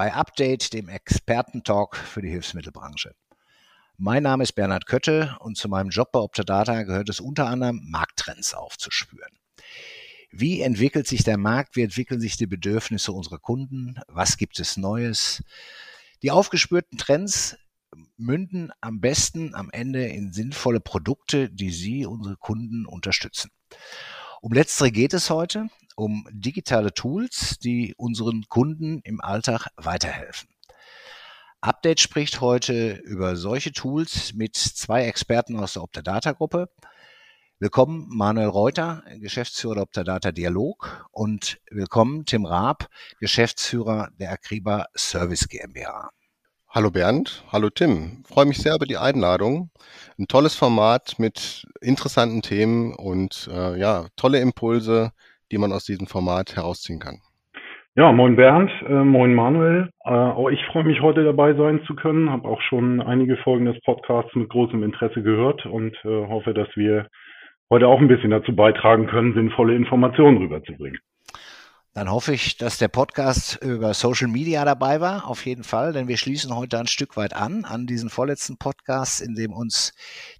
Bei Update, dem Expertentalk für die Hilfsmittelbranche. Mein Name ist Bernhard Kötte und zu meinem Job bei Optadata gehört es unter anderem, Markttrends aufzuspüren. Wie entwickelt sich der Markt? Wie entwickeln sich die Bedürfnisse unserer Kunden? Was gibt es Neues? Die aufgespürten Trends münden am besten am Ende in sinnvolle Produkte, die Sie, unsere Kunden, unterstützen. Um letztere geht es heute um digitale Tools, die unseren Kunden im Alltag weiterhelfen. Update spricht heute über solche Tools mit zwei Experten aus der Optadata Gruppe. Willkommen Manuel Reuter, Geschäftsführer der Optadata Dialog und willkommen Tim Raab, Geschäftsführer der Akriba Service GmbH. Hallo Bernd, hallo Tim. freue mich sehr über die Einladung. Ein tolles Format mit interessanten Themen und äh, ja, tolle Impulse, die man aus diesem Format herausziehen kann. Ja, moin Bernd, äh, moin Manuel. Äh, auch ich freue mich heute dabei sein zu können, habe auch schon einige Folgen des Podcasts mit großem Interesse gehört und äh, hoffe, dass wir heute auch ein bisschen dazu beitragen können, sinnvolle Informationen rüberzubringen. Dann hoffe ich, dass der Podcast über Social Media dabei war, auf jeden Fall, denn wir schließen heute ein Stück weit an, an diesen vorletzten Podcast, in dem uns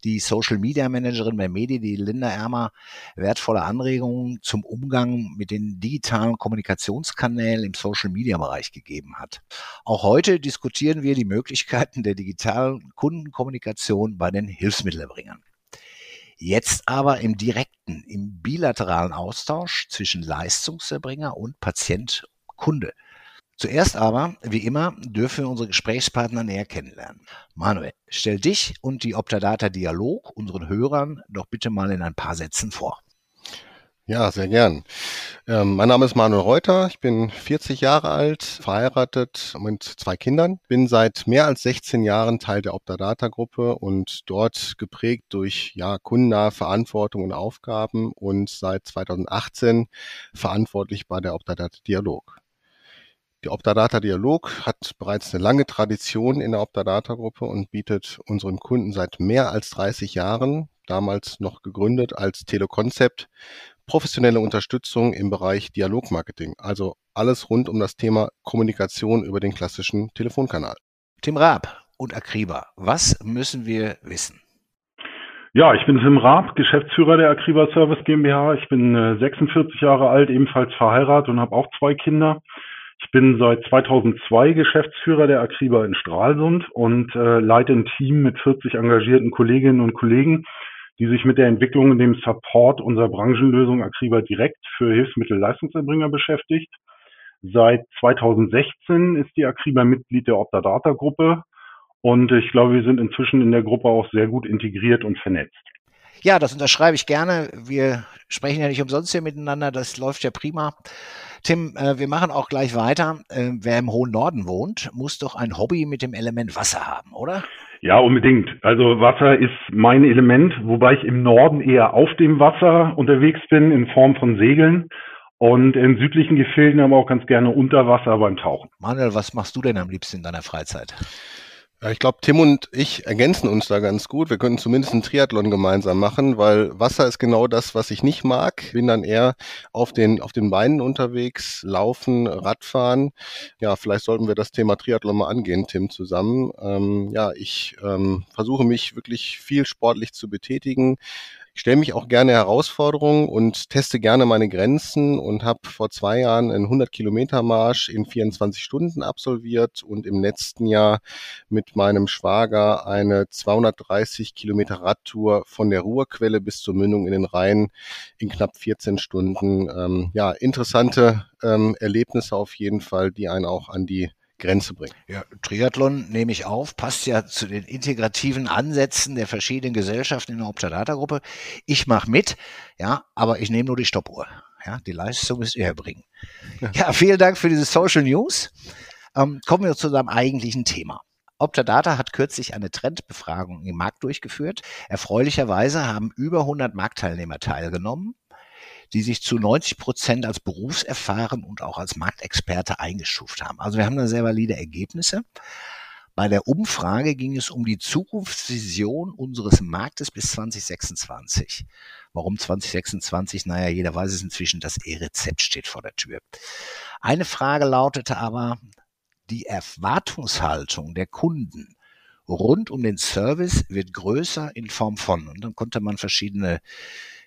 die Social Media Managerin bei Medi, die Linda Ermer, wertvolle Anregungen zum Umgang mit den digitalen Kommunikationskanälen im Social Media Bereich gegeben hat. Auch heute diskutieren wir die Möglichkeiten der digitalen Kundenkommunikation bei den Hilfsmittelbringern. Jetzt aber im direkten, im bilateralen Austausch zwischen Leistungserbringer und Patient, Kunde. Zuerst aber, wie immer, dürfen wir unsere Gesprächspartner näher kennenlernen. Manuel, stell dich und die Optadata Dialog unseren Hörern doch bitte mal in ein paar Sätzen vor. Ja, sehr gern. Ähm, mein Name ist Manuel Reuter. Ich bin 40 Jahre alt, verheiratet mit zwei Kindern. Bin seit mehr als 16 Jahren Teil der Optadata-Gruppe und dort geprägt durch ja, kundennahe Verantwortung und Aufgaben und seit 2018 verantwortlich bei der Optadata Dialog. Die Optadata Dialog hat bereits eine lange Tradition in der Optadata Gruppe und bietet unseren Kunden seit mehr als 30 Jahren, damals noch gegründet als Telekonzept, professionelle Unterstützung im Bereich Dialogmarketing, also alles rund um das Thema Kommunikation über den klassischen Telefonkanal. Tim Raab und Akriba, was müssen wir wissen? Ja, ich bin Tim Raab, Geschäftsführer der Akriba Service GmbH. Ich bin äh, 46 Jahre alt, ebenfalls verheiratet und habe auch zwei Kinder. Ich bin seit 2002 Geschäftsführer der Akriba in Stralsund und äh, leite ein Team mit 40 engagierten Kolleginnen und Kollegen, die sich mit der Entwicklung und dem Support unserer Branchenlösung Akriba Direkt für Hilfsmittelleistungserbringer beschäftigt. Seit 2016 ist die Akriba Mitglied der Optadata Gruppe und ich glaube, wir sind inzwischen in der Gruppe auch sehr gut integriert und vernetzt. Ja, das unterschreibe ich gerne. Wir sprechen ja nicht umsonst hier miteinander. Das läuft ja prima. Tim, äh, wir machen auch gleich weiter. Äh, wer im hohen Norden wohnt, muss doch ein Hobby mit dem Element Wasser haben, oder? Ja, unbedingt. Also Wasser ist mein Element, wobei ich im Norden eher auf dem Wasser unterwegs bin in Form von Segeln und in südlichen Gefilden aber auch ganz gerne unter Wasser beim Tauchen. Manuel, was machst du denn am liebsten in deiner Freizeit? Ja, ich glaube, Tim und ich ergänzen uns da ganz gut. Wir könnten zumindest einen Triathlon gemeinsam machen, weil Wasser ist genau das, was ich nicht mag. Bin dann eher auf den, auf den Beinen unterwegs, laufen, Radfahren. Ja, vielleicht sollten wir das Thema Triathlon mal angehen, Tim, zusammen. Ähm, ja, ich ähm, versuche mich wirklich viel sportlich zu betätigen. Ich stelle mich auch gerne Herausforderungen und teste gerne meine Grenzen und habe vor zwei Jahren einen 100 Kilometer Marsch in 24 Stunden absolviert und im letzten Jahr mit meinem Schwager eine 230 Kilometer Radtour von der Ruhrquelle bis zur Mündung in den Rhein in knapp 14 Stunden. Ähm, ja, interessante ähm, Erlebnisse auf jeden Fall, die einen auch an die Grenze bringen. Ja, Triathlon nehme ich auf, passt ja zu den integrativen Ansätzen der verschiedenen Gesellschaften in der Optadata-Gruppe. Ich mache mit, ja, aber ich nehme nur die Stoppuhr. Ja, die Leistung müsst ihr erbringen. Ja. ja, vielen Dank für diese Social News. Ähm, kommen wir zu unserem eigentlichen Thema. Optadata hat kürzlich eine Trendbefragung im Markt durchgeführt. Erfreulicherweise haben über 100 Marktteilnehmer teilgenommen, die sich zu 90 Prozent als berufserfahren und auch als Marktexperte eingestuft haben. Also wir haben da sehr valide Ergebnisse. Bei der Umfrage ging es um die Zukunftsvision unseres Marktes bis 2026. Warum 2026? Naja, jeder weiß es inzwischen, das E-Rezept steht vor der Tür. Eine Frage lautete aber, die Erwartungshaltung der Kunden rund um den Service wird größer in Form von. Und dann konnte man verschiedene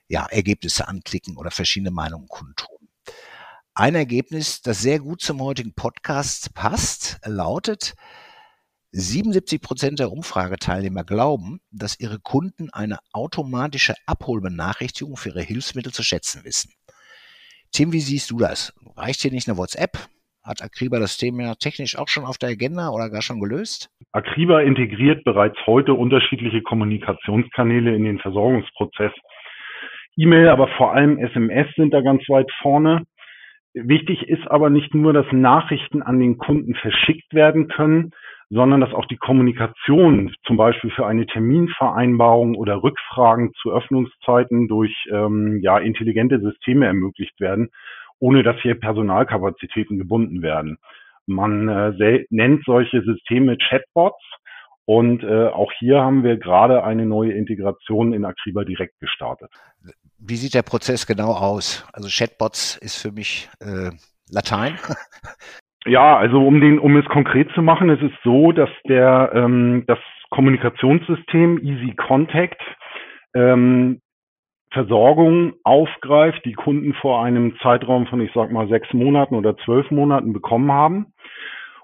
ja, Ergebnisse anklicken oder verschiedene Meinungen kundtun. Ein Ergebnis, das sehr gut zum heutigen Podcast passt, lautet, 77 Prozent der Umfrageteilnehmer glauben, dass ihre Kunden eine automatische Abholbenachrichtigung für ihre Hilfsmittel zu schätzen wissen. Tim, wie siehst du das? Reicht hier nicht eine WhatsApp? Hat Akriba das Thema technisch auch schon auf der Agenda oder gar schon gelöst? Akriba integriert bereits heute unterschiedliche Kommunikationskanäle in den Versorgungsprozess. E-Mail, aber vor allem SMS sind da ganz weit vorne. Wichtig ist aber nicht nur, dass Nachrichten an den Kunden verschickt werden können, sondern dass auch die Kommunikation zum Beispiel für eine Terminvereinbarung oder Rückfragen zu Öffnungszeiten durch ähm, ja, intelligente Systeme ermöglicht werden, ohne dass hier Personalkapazitäten gebunden werden. Man äh, nennt solche Systeme Chatbots und äh, auch hier haben wir gerade eine neue Integration in Akriba direkt gestartet. Wie sieht der Prozess genau aus? Also Chatbots ist für mich äh, Latein. Ja, also um den, um es konkret zu machen, es ist so, dass der ähm, das Kommunikationssystem Easy Contact ähm, Versorgung aufgreift, die Kunden vor einem Zeitraum von, ich sag mal, sechs Monaten oder zwölf Monaten bekommen haben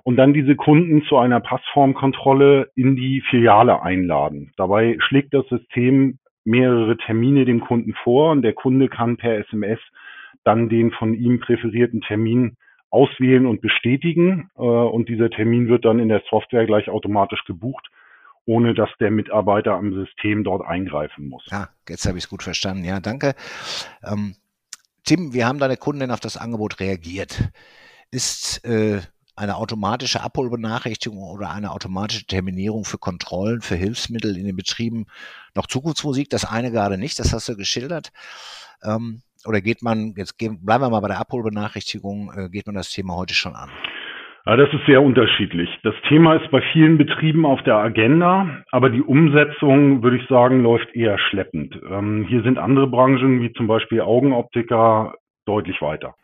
und dann diese Kunden zu einer Passformkontrolle in die Filiale einladen. Dabei schlägt das System mehrere Termine dem Kunden vor und der Kunde kann per SMS dann den von ihm präferierten Termin auswählen und bestätigen. Äh, und dieser Termin wird dann in der Software gleich automatisch gebucht, ohne dass der Mitarbeiter am System dort eingreifen muss. Ja, jetzt habe ich es gut verstanden. Ja, danke. Ähm, Tim, wie haben deine Kunden denn auf das Angebot reagiert? Ist äh, eine automatische Abholbenachrichtigung oder eine automatische Terminierung für Kontrollen, für Hilfsmittel in den Betrieben noch Zukunftsmusik? Das eine gerade nicht, das hast du geschildert. Ähm, oder geht man, jetzt gehen, bleiben wir mal bei der Abholbenachrichtigung, äh, geht man das Thema heute schon an? Ja, das ist sehr unterschiedlich. Das Thema ist bei vielen Betrieben auf der Agenda, aber die Umsetzung, würde ich sagen, läuft eher schleppend. Ähm, hier sind andere Branchen, wie zum Beispiel Augenoptiker, deutlich weiter.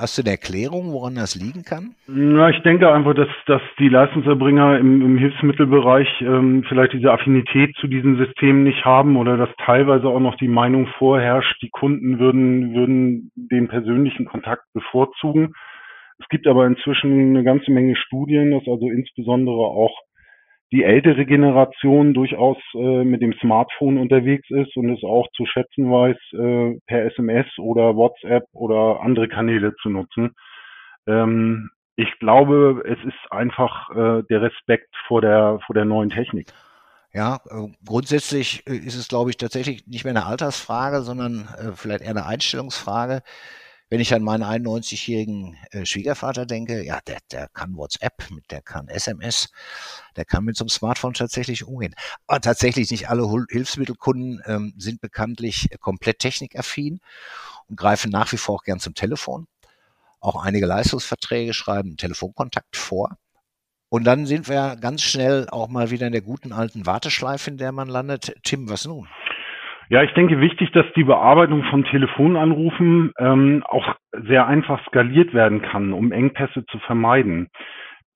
Hast du eine Erklärung, woran das liegen kann? Na, ich denke einfach, dass, dass die Leistungserbringer im, im Hilfsmittelbereich ähm, vielleicht diese Affinität zu diesen Systemen nicht haben oder dass teilweise auch noch die Meinung vorherrscht, die Kunden würden, würden den persönlichen Kontakt bevorzugen. Es gibt aber inzwischen eine ganze Menge Studien, dass also insbesondere auch die ältere Generation durchaus äh, mit dem Smartphone unterwegs ist und es auch zu schätzen weiß, äh, per SMS oder WhatsApp oder andere Kanäle zu nutzen. Ähm, ich glaube, es ist einfach äh, der Respekt vor der, vor der neuen Technik. Ja, äh, grundsätzlich äh, ist es, glaube ich, tatsächlich nicht mehr eine Altersfrage, sondern äh, vielleicht eher eine Einstellungsfrage. Wenn ich an meinen 91-jährigen äh, Schwiegervater denke, ja, der, der kann WhatsApp, der kann SMS, der kann mit so einem Smartphone tatsächlich umgehen. Aber tatsächlich nicht alle Hilfsmittelkunden ähm, sind bekanntlich komplett technikaffin und greifen nach wie vor auch gern zum Telefon. Auch einige Leistungsverträge schreiben Telefonkontakt vor. Und dann sind wir ganz schnell auch mal wieder in der guten alten Warteschleife, in der man landet. Tim, was nun? Ja, ich denke wichtig, dass die Bearbeitung von Telefonanrufen ähm, auch sehr einfach skaliert werden kann, um Engpässe zu vermeiden.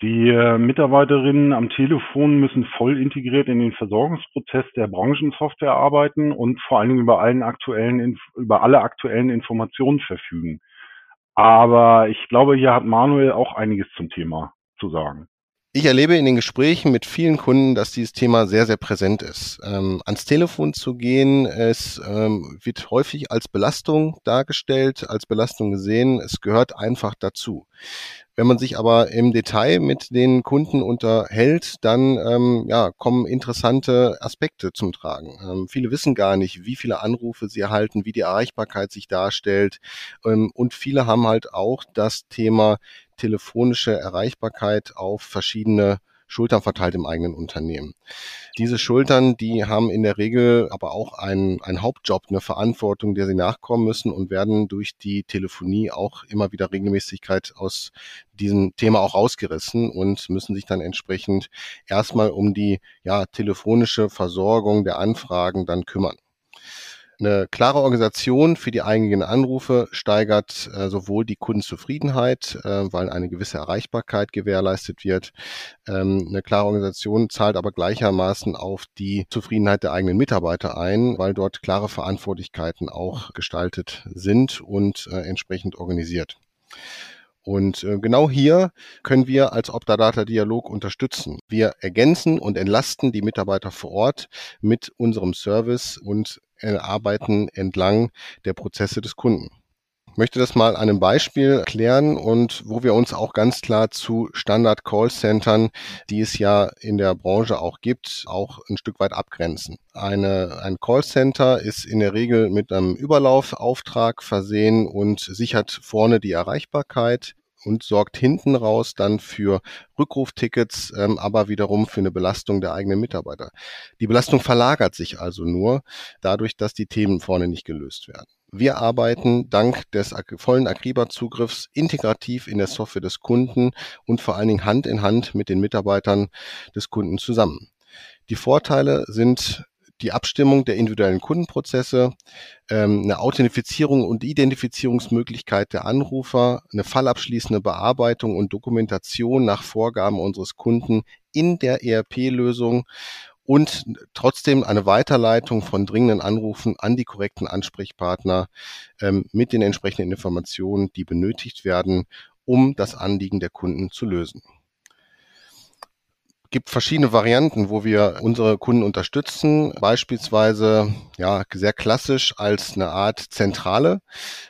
Die äh, Mitarbeiterinnen am Telefon müssen voll integriert in den Versorgungsprozess der Branchensoftware arbeiten und vor allen Dingen über allen aktuellen, über alle aktuellen Informationen verfügen. Aber ich glaube, hier hat Manuel auch einiges zum Thema zu sagen. Ich erlebe in den Gesprächen mit vielen Kunden, dass dieses Thema sehr, sehr präsent ist. Ähm, ans Telefon zu gehen, es ähm, wird häufig als Belastung dargestellt, als Belastung gesehen. Es gehört einfach dazu. Wenn man sich aber im Detail mit den Kunden unterhält, dann ähm, ja, kommen interessante Aspekte zum Tragen. Ähm, viele wissen gar nicht, wie viele Anrufe sie erhalten, wie die Erreichbarkeit sich darstellt. Ähm, und viele haben halt auch das Thema telefonische Erreichbarkeit auf verschiedene Schultern verteilt im eigenen Unternehmen. Diese Schultern, die haben in der Regel aber auch einen, einen Hauptjob, eine Verantwortung, der sie nachkommen müssen und werden durch die Telefonie auch immer wieder Regelmäßigkeit aus diesem Thema auch rausgerissen und müssen sich dann entsprechend erstmal um die ja, telefonische Versorgung der Anfragen dann kümmern. Eine klare Organisation für die eingehenden Anrufe steigert äh, sowohl die Kundenzufriedenheit, äh, weil eine gewisse Erreichbarkeit gewährleistet wird. Ähm, eine klare Organisation zahlt aber gleichermaßen auf die Zufriedenheit der eigenen Mitarbeiter ein, weil dort klare Verantwortlichkeiten auch gestaltet sind und äh, entsprechend organisiert. Und äh, genau hier können wir als Optadata Dialog unterstützen. Wir ergänzen und entlasten die Mitarbeiter vor Ort mit unserem Service und arbeiten entlang der Prozesse des Kunden. Ich möchte das mal an einem Beispiel erklären und wo wir uns auch ganz klar zu Standard Callcentern, die es ja in der Branche auch gibt, auch ein Stück weit abgrenzen. Eine, ein Callcenter ist in der Regel mit einem Überlaufauftrag versehen und sichert vorne die Erreichbarkeit und sorgt hinten raus dann für Rückruftickets, ähm, aber wiederum für eine Belastung der eigenen Mitarbeiter. Die Belastung verlagert sich also nur dadurch, dass die Themen vorne nicht gelöst werden. Wir arbeiten dank des vollen Akriba-Zugriffs integrativ in der Software des Kunden und vor allen Dingen Hand in Hand mit den Mitarbeitern des Kunden zusammen. Die Vorteile sind die Abstimmung der individuellen Kundenprozesse, ähm, eine Authentifizierung und Identifizierungsmöglichkeit der Anrufer, eine fallabschließende Bearbeitung und Dokumentation nach Vorgaben unseres Kunden in der ERP-Lösung und trotzdem eine Weiterleitung von dringenden Anrufen an die korrekten Ansprechpartner ähm, mit den entsprechenden Informationen, die benötigt werden, um das Anliegen der Kunden zu lösen gibt verschiedene Varianten, wo wir unsere Kunden unterstützen. Beispielsweise, ja, sehr klassisch als eine Art Zentrale.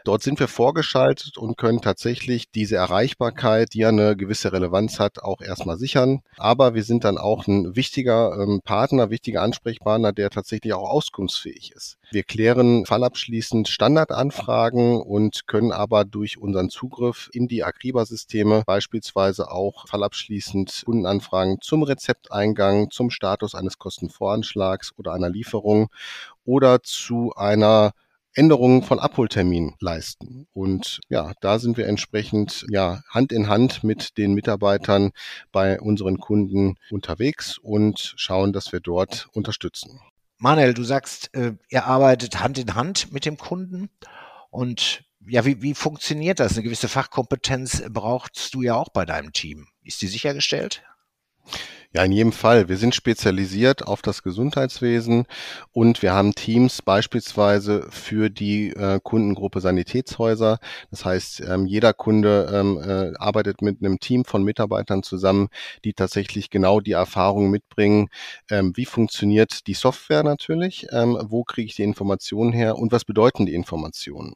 Dort sind wir vorgeschaltet und können tatsächlich diese Erreichbarkeit, die ja eine gewisse Relevanz hat, auch erstmal sichern. Aber wir sind dann auch ein wichtiger ähm, Partner, wichtiger Ansprechpartner, der tatsächlich auch auskunftsfähig ist. Wir klären fallabschließend Standardanfragen und können aber durch unseren Zugriff in die Agriba-Systeme beispielsweise auch fallabschließend Kundenanfragen zum Rezepteingang, zum Status eines Kostenvoranschlags oder einer Lieferung oder zu einer Änderungen von Abholtermin leisten. Und ja, da sind wir entsprechend ja Hand in Hand mit den Mitarbeitern bei unseren Kunden unterwegs und schauen, dass wir dort unterstützen. Manuel, du sagst, äh, ihr arbeitet Hand in Hand mit dem Kunden und ja, wie, wie funktioniert das? Eine gewisse Fachkompetenz brauchst du ja auch bei deinem Team. Ist die sichergestellt? Ja, in jedem Fall. Wir sind spezialisiert auf das Gesundheitswesen und wir haben Teams beispielsweise für die äh, Kundengruppe Sanitätshäuser. Das heißt, ähm, jeder Kunde ähm, äh, arbeitet mit einem Team von Mitarbeitern zusammen, die tatsächlich genau die Erfahrung mitbringen, ähm, wie funktioniert die Software natürlich, ähm, wo kriege ich die Informationen her und was bedeuten die Informationen.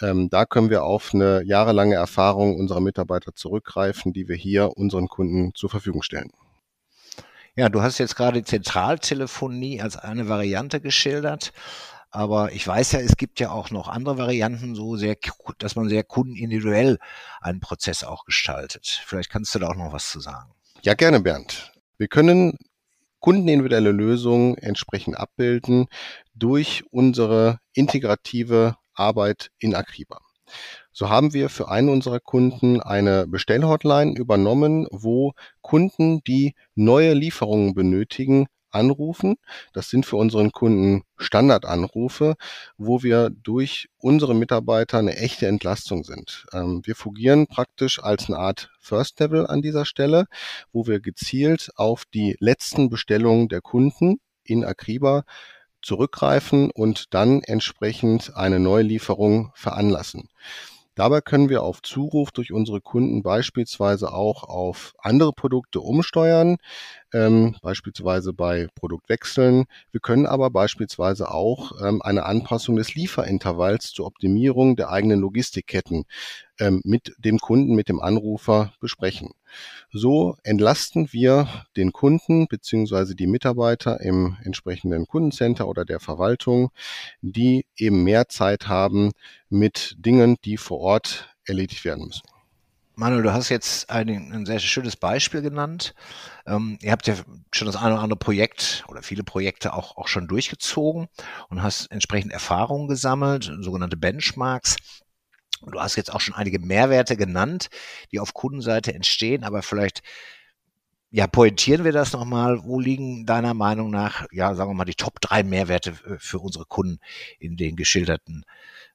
Ähm, da können wir auf eine jahrelange Erfahrung unserer Mitarbeiter zurückgreifen, die wir hier unseren Kunden zur Verfügung stellen. Ja, du hast jetzt gerade Zentraltelefonie als eine Variante geschildert. Aber ich weiß ja, es gibt ja auch noch andere Varianten, so sehr, dass man sehr kundenindividuell einen Prozess auch gestaltet. Vielleicht kannst du da auch noch was zu sagen. Ja, gerne, Bernd. Wir können kundenindividuelle Lösungen entsprechend abbilden durch unsere integrative Arbeit in Akriba. So haben wir für einen unserer Kunden eine Bestellhotline übernommen, wo Kunden, die neue Lieferungen benötigen, anrufen. Das sind für unseren Kunden Standardanrufe, wo wir durch unsere Mitarbeiter eine echte Entlastung sind. Ähm, wir fungieren praktisch als eine Art First Level an dieser Stelle, wo wir gezielt auf die letzten Bestellungen der Kunden in Akriba zurückgreifen und dann entsprechend eine Neulieferung veranlassen. Dabei können wir auf Zuruf durch unsere Kunden beispielsweise auch auf andere Produkte umsteuern, ähm, beispielsweise bei Produktwechseln. Wir können aber beispielsweise auch ähm, eine Anpassung des Lieferintervalls zur Optimierung der eigenen Logistikketten ähm, mit dem Kunden, mit dem Anrufer besprechen. So entlasten wir den Kunden beziehungsweise die Mitarbeiter im entsprechenden Kundencenter oder der Verwaltung, die eben mehr Zeit haben mit Dingen, die vor Ort erledigt werden müssen. Manuel, du hast jetzt ein, ein sehr schönes Beispiel genannt. Ähm, ihr habt ja schon das eine oder andere Projekt oder viele Projekte auch, auch schon durchgezogen und hast entsprechend Erfahrungen gesammelt, sogenannte Benchmarks. Du hast jetzt auch schon einige Mehrwerte genannt, die auf Kundenseite entstehen, aber vielleicht ja, pointieren wir das nochmal. Wo liegen deiner Meinung nach, ja, sagen wir mal, die Top drei Mehrwerte für unsere Kunden in den geschilderten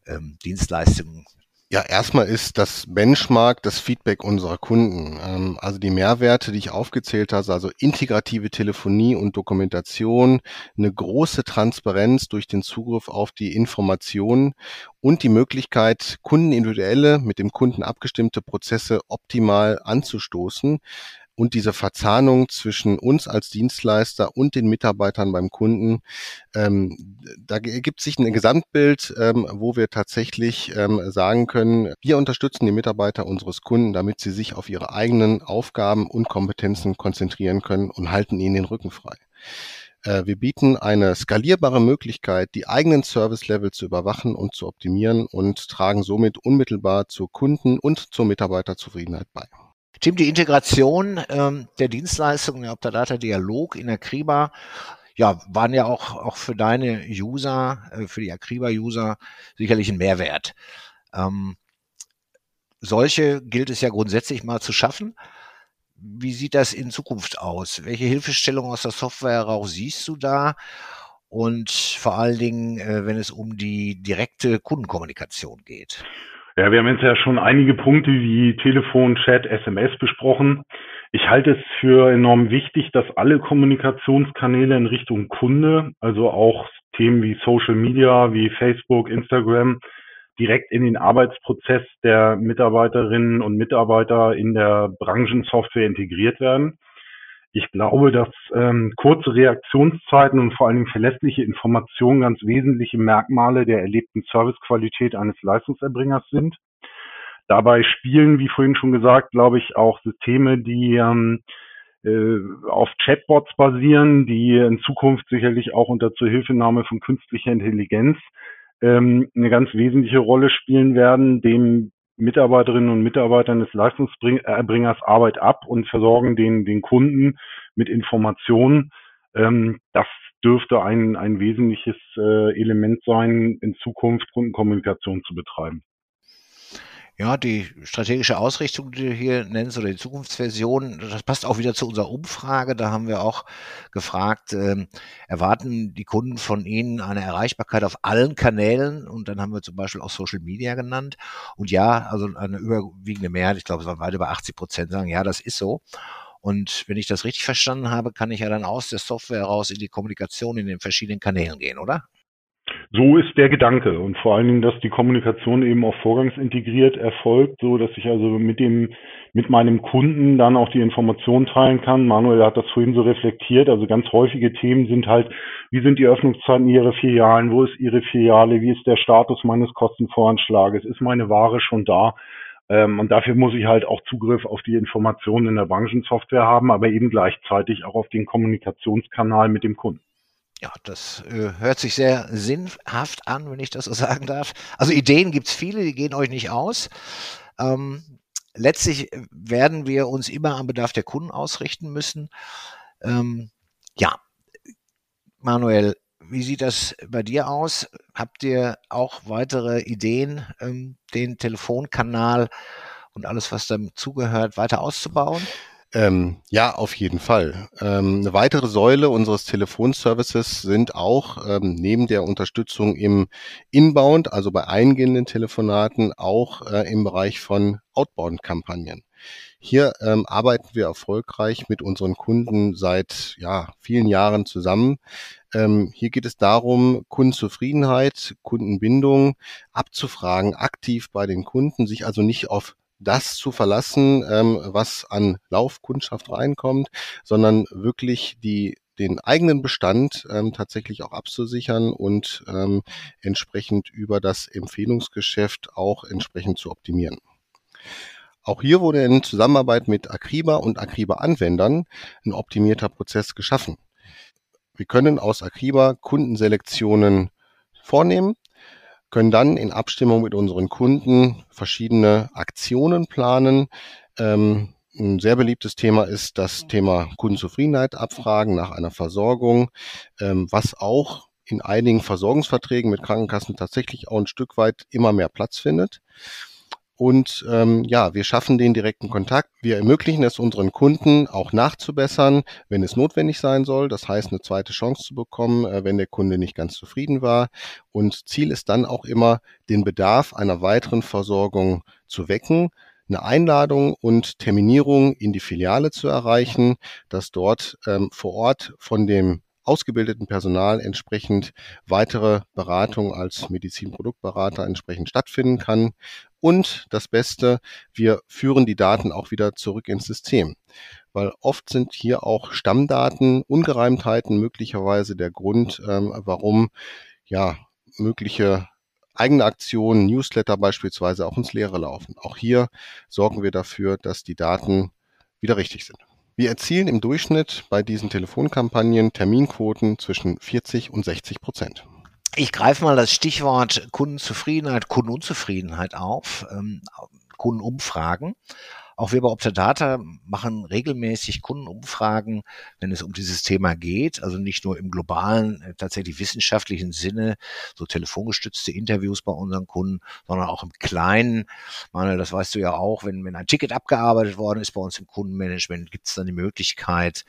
ähm, Dienstleistungen, ja, erstmal ist das Benchmark das Feedback unserer Kunden. Ähm, also die Mehrwerte, die ich aufgezählt habe, also integrative Telefonie und Dokumentation, eine große Transparenz durch den Zugriff auf die Informationen und die Möglichkeit, kundenindividuelle, mit dem Kunden abgestimmte Prozesse optimal anzustoßen und diese Verzahnung zwischen uns als Dienstleister und den Mitarbeitern beim Kunden, ähm, da ergibt sich ein Gesamtbild, ähm, wo wir tatsächlich ähm, sagen können, wir unterstützen die Mitarbeiter unseres Kunden, damit sie sich auf ihre eigenen Aufgaben und Kompetenzen konzentrieren können und halten ihnen den Rücken frei. Äh, wir bieten eine skalierbare Möglichkeit, die eigenen Service-Level zu überwachen und zu optimieren und tragen somit unmittelbar zur Kunden- und zur Mitarbeiterzufriedenheit bei. Tim, die Integration ähm, der Dienstleistungen der Optadata Dialog in Akriba ja, waren ja auch, auch für deine User, äh, für die Akriba-User sicherlich ein Mehrwert. Ähm, solche gilt es ja grundsätzlich mal zu schaffen. Wie sieht das in Zukunft aus? Welche Hilfestellung aus der Software heraus siehst du da? Und vor allen Dingen, äh, wenn es um die direkte Kundenkommunikation geht. Ja, wir haben jetzt ja schon einige Punkte wie Telefon, Chat, SMS besprochen. Ich halte es für enorm wichtig, dass alle Kommunikationskanäle in Richtung Kunde, also auch Themen wie Social Media, wie Facebook, Instagram, direkt in den Arbeitsprozess der Mitarbeiterinnen und Mitarbeiter in der Branchensoftware integriert werden. Ich glaube, dass ähm, kurze Reaktionszeiten und vor allen Dingen verlässliche Informationen ganz wesentliche Merkmale der erlebten Servicequalität eines Leistungserbringers sind. Dabei spielen, wie vorhin schon gesagt, glaube ich, auch Systeme, die ähm, äh, auf Chatbots basieren, die in Zukunft sicherlich auch unter Zuhilfenahme von künstlicher Intelligenz ähm, eine ganz wesentliche Rolle spielen werden, dem Mitarbeiterinnen und Mitarbeitern des Leistungserbringers Arbeit ab und versorgen den, den Kunden mit Informationen. Ähm, das dürfte ein, ein wesentliches äh, Element sein, in Zukunft Kundenkommunikation zu betreiben. Ja, die strategische Ausrichtung, die du hier nennst, oder die Zukunftsversion, das passt auch wieder zu unserer Umfrage. Da haben wir auch gefragt, ähm, erwarten die Kunden von Ihnen eine Erreichbarkeit auf allen Kanälen? Und dann haben wir zum Beispiel auch Social Media genannt. Und ja, also eine überwiegende Mehrheit, ich glaube, es waren weit über 80 Prozent, sagen, ja, das ist so. Und wenn ich das richtig verstanden habe, kann ich ja dann aus der Software heraus in die Kommunikation in den verschiedenen Kanälen gehen, oder? So ist der Gedanke und vor allen Dingen, dass die Kommunikation eben auch vorgangsintegriert erfolgt, so dass ich also mit dem, mit meinem Kunden dann auch die Informationen teilen kann. Manuel hat das vorhin so reflektiert. Also ganz häufige Themen sind halt, wie sind die Öffnungszeiten Ihrer Filialen? Wo ist Ihre Filiale? Wie ist der Status meines Kostenvoranschlages? Ist meine Ware schon da? Ähm, und dafür muss ich halt auch Zugriff auf die Informationen in der Branchensoftware haben, aber eben gleichzeitig auch auf den Kommunikationskanal mit dem Kunden. Ja, das äh, hört sich sehr sinnhaft an, wenn ich das so sagen darf. Also Ideen gibt es viele, die gehen euch nicht aus. Ähm, letztlich werden wir uns immer am Bedarf der Kunden ausrichten müssen. Ähm, ja, Manuel, wie sieht das bei dir aus? Habt ihr auch weitere Ideen, ähm, den Telefonkanal und alles, was dazugehört, weiter auszubauen? Ähm, ja, auf jeden Fall. Ähm, eine weitere Säule unseres Telefonservices sind auch ähm, neben der Unterstützung im Inbound, also bei eingehenden Telefonaten, auch äh, im Bereich von Outbound-Kampagnen. Hier ähm, arbeiten wir erfolgreich mit unseren Kunden seit ja, vielen Jahren zusammen. Ähm, hier geht es darum, Kundenzufriedenheit, Kundenbindung abzufragen, aktiv bei den Kunden, sich also nicht auf das zu verlassen, ähm, was an Laufkundschaft reinkommt, sondern wirklich die den eigenen Bestand ähm, tatsächlich auch abzusichern und ähm, entsprechend über das Empfehlungsgeschäft auch entsprechend zu optimieren. Auch hier wurde in Zusammenarbeit mit Akriba und Akriba-Anwendern ein optimierter Prozess geschaffen. Wir können aus Akriba Kundenselektionen vornehmen, können dann in Abstimmung mit unseren Kunden verschiedene Aktionen planen, Ähm, ein sehr beliebtes Thema ist das Thema Kundenzufriedenheit abfragen nach einer Versorgung, ähm, was auch in einigen Versorgungsverträgen mit Krankenkassen tatsächlich auch ein Stück weit immer mehr Platz findet. Und ähm, ja, wir schaffen den direkten Kontakt. Wir ermöglichen es unseren Kunden auch nachzubessern, wenn es notwendig sein soll. Das heißt, eine zweite Chance zu bekommen, äh, wenn der Kunde nicht ganz zufrieden war. Und Ziel ist dann auch immer, den Bedarf einer weiteren Versorgung zu wecken eine Einladung und Terminierung in die Filiale zu erreichen, dass dort ähm, vor Ort von dem ausgebildeten Personal entsprechend weitere Beratung als Medizinproduktberater entsprechend stattfinden kann. Und das Beste, wir führen die Daten auch wieder zurück ins System. Weil oft sind hier auch Stammdaten, Ungereimtheiten möglicherweise der Grund, ähm, warum ja mögliche eigene Aktionen, Newsletter beispielsweise auch ins Leere laufen. Auch hier sorgen wir dafür, dass die Daten wieder richtig sind. Wir erzielen im Durchschnitt bei diesen Telefonkampagnen Terminquoten zwischen 40 und 60 Prozent. Ich greife mal das Stichwort Kundenzufriedenheit, Kundenunzufriedenheit auf, ähm, Kundenumfragen. Auch wir bei Optadata machen regelmäßig Kundenumfragen, wenn es um dieses Thema geht. Also nicht nur im globalen, äh, tatsächlich wissenschaftlichen Sinne, so telefongestützte Interviews bei unseren Kunden, sondern auch im Kleinen. Manuel, das weißt du ja auch, wenn, wenn ein Ticket abgearbeitet worden ist bei uns im Kundenmanagement, gibt es dann die Möglichkeit,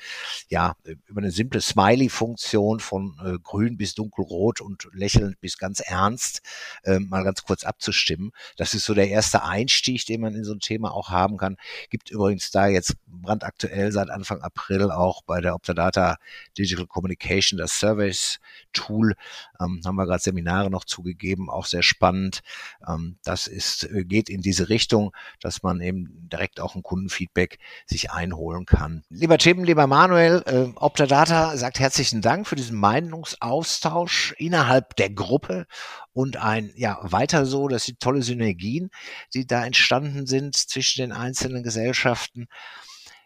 ja, über eine simple Smiley-Funktion von äh, grün bis dunkelrot und lächelnd bis ganz ernst äh, mal ganz kurz abzustimmen. Das ist so der erste Einstieg, den man in so ein Thema auch haben kann. Gibt übrigens da jetzt brandaktuell seit Anfang April auch bei der Optadata Digital Communication das Service Tool. Ähm, haben wir gerade Seminare noch zugegeben, auch sehr spannend. Ähm, das ist, äh, geht in diese Richtung, dass man eben direkt auch ein Kundenfeedback sich einholen kann. Lieber Tim, lieber Manuel, äh, Optadata sagt herzlichen Dank für diesen Meinungsaustausch innerhalb der Gruppe und ein, ja, weiter so, das sind tolle Synergien, die da entstanden sind zwischen den einzelnen Gesellschaften.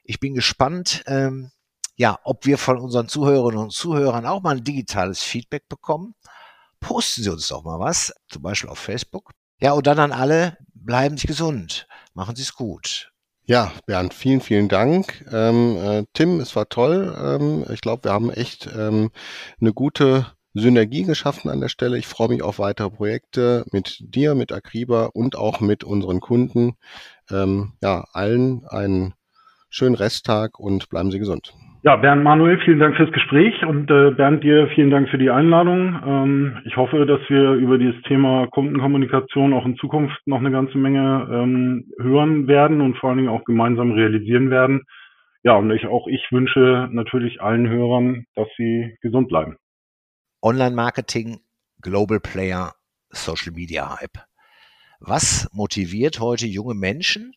Ich bin gespannt, ähm, ja, ob wir von unseren Zuhörerinnen und Zuhörern auch mal ein digitales Feedback bekommen. Posten Sie uns doch mal was, zum Beispiel auf Facebook. Ja, und dann an alle, bleiben Sie gesund, machen Sie es gut. Ja, Bernd, vielen, vielen Dank. Ähm, äh, Tim, es war toll. Ähm, ich glaube, wir haben echt ähm, eine gute Synergie geschaffen an der Stelle. Ich freue mich auf weitere Projekte mit dir, mit Akriba und auch mit unseren Kunden. Ähm, ja, allen einen schönen Resttag und bleiben Sie gesund. Ja, Bernd Manuel, vielen Dank fürs Gespräch und äh, Bernd dir vielen Dank für die Einladung. Ähm, ich hoffe, dass wir über dieses Thema Kundenkommunikation auch in Zukunft noch eine ganze Menge ähm, hören werden und vor allen Dingen auch gemeinsam realisieren werden. Ja, und ich, auch ich wünsche natürlich allen Hörern, dass sie gesund bleiben. Online-Marketing, Global Player, Social Media Hype. Was motiviert heute junge Menschen,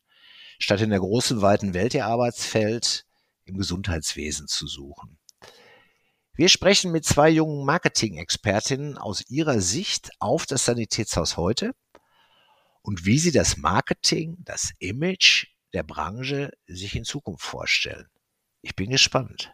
statt in der großen, weiten Welt ihr Arbeitsfeld im Gesundheitswesen zu suchen. Wir sprechen mit zwei jungen Marketing-Expertinnen aus ihrer Sicht auf das Sanitätshaus heute und wie sie das Marketing, das Image der Branche sich in Zukunft vorstellen. Ich bin gespannt.